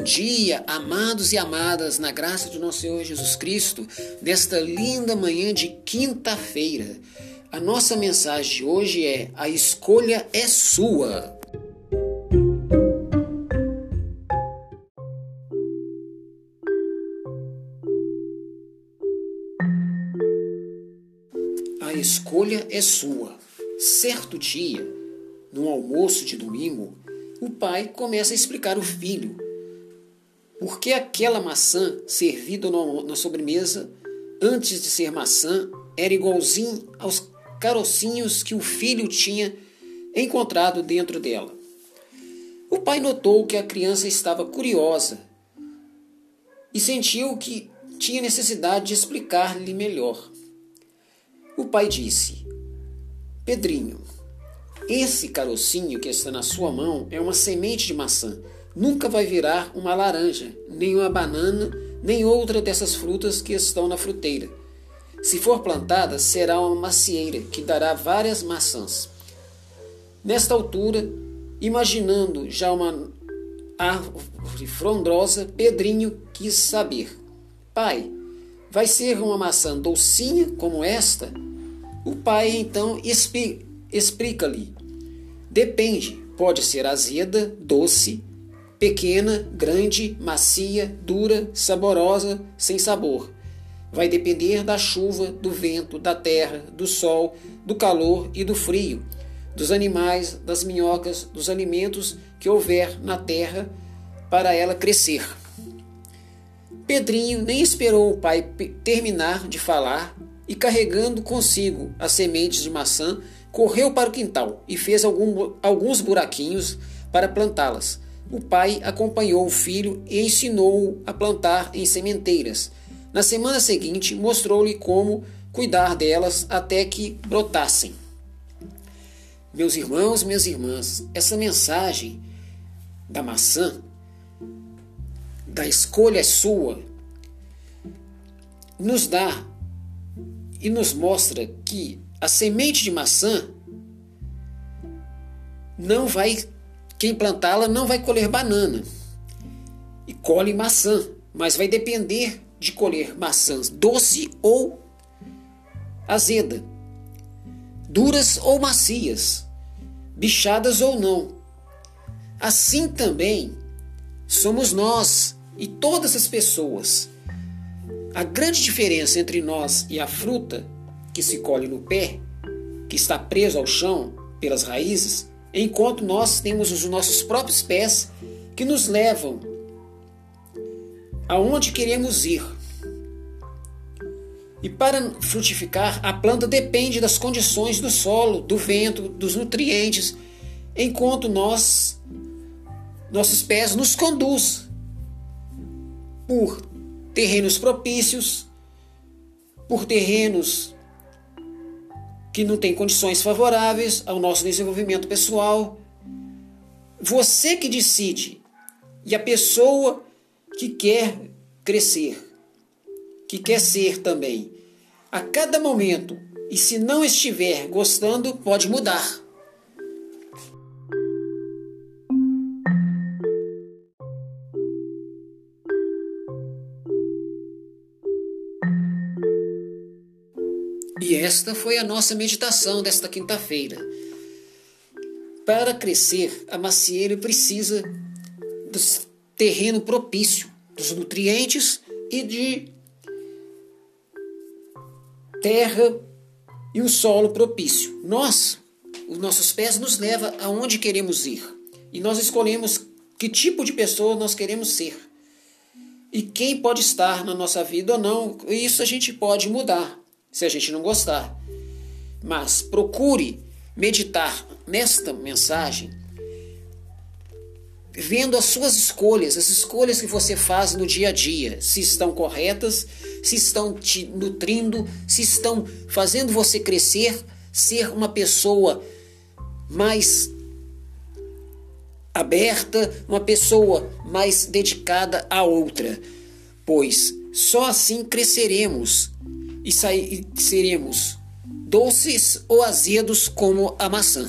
Bom dia, amados e amadas, na graça de nosso Senhor Jesus Cristo, nesta linda manhã de quinta-feira. A nossa mensagem de hoje é: A escolha é sua. A escolha é sua. Certo dia, num almoço de domingo, o pai começa a explicar ao filho por que aquela maçã servida na sobremesa, antes de ser maçã, era igualzinho aos carocinhos que o filho tinha encontrado dentro dela. O pai notou que a criança estava curiosa e sentiu que tinha necessidade de explicar-lhe melhor. O pai disse: Pedrinho, esse carocinho que está na sua mão é uma semente de maçã. Nunca vai virar uma laranja, nem uma banana, nem outra dessas frutas que estão na fruteira. Se for plantada, será uma macieira que dará várias maçãs. Nesta altura, imaginando já uma árvore frondosa, Pedrinho quis saber: Pai, vai ser uma maçã docinha como esta? O pai então explica-lhe Depende, pode ser azeda, doce, pequena, grande, macia, dura, saborosa, sem sabor. Vai depender da chuva, do vento, da terra, do sol, do calor e do frio, dos animais, das minhocas, dos alimentos que houver na terra para ela crescer. Pedrinho nem esperou o pai terminar de falar e, carregando consigo as sementes de maçã, Correu para o quintal e fez algum, alguns buraquinhos para plantá-las. O pai acompanhou o filho e ensinou-o a plantar em sementeiras. Na semana seguinte, mostrou-lhe como cuidar delas até que brotassem. Meus irmãos, minhas irmãs, essa mensagem da maçã, da escolha sua, nos dá e nos mostra que a semente de maçã não vai, quem plantá-la não vai colher banana e colhe maçã, mas vai depender de colher maçãs doce ou azeda, duras ou macias, bichadas ou não. Assim também somos nós e todas as pessoas. A grande diferença entre nós e a fruta que se colhe no pé, que está preso ao chão pelas raízes, enquanto nós temos os nossos próprios pés que nos levam aonde queremos ir. E para frutificar, a planta depende das condições do solo, do vento, dos nutrientes, enquanto nós nossos pés nos conduz por terrenos propícios, por terrenos que não tem condições favoráveis ao nosso desenvolvimento pessoal. Você que decide e a pessoa que quer crescer, que quer ser também. A cada momento, e se não estiver gostando, pode mudar. E esta foi a nossa meditação desta quinta-feira. Para crescer, a macieira precisa do terreno propício, dos nutrientes e de terra e o solo propício. Nós, os nossos pés nos leva aonde queremos ir. E nós escolhemos que tipo de pessoa nós queremos ser. E quem pode estar na nossa vida ou não, isso a gente pode mudar se a gente não gostar. Mas procure meditar nesta mensagem vendo as suas escolhas, as escolhas que você faz no dia a dia, se estão corretas, se estão te nutrindo, se estão fazendo você crescer, ser uma pessoa mais aberta, uma pessoa mais dedicada a outra, pois só assim cresceremos e, sair, seremos doces ou azedos como a maçã.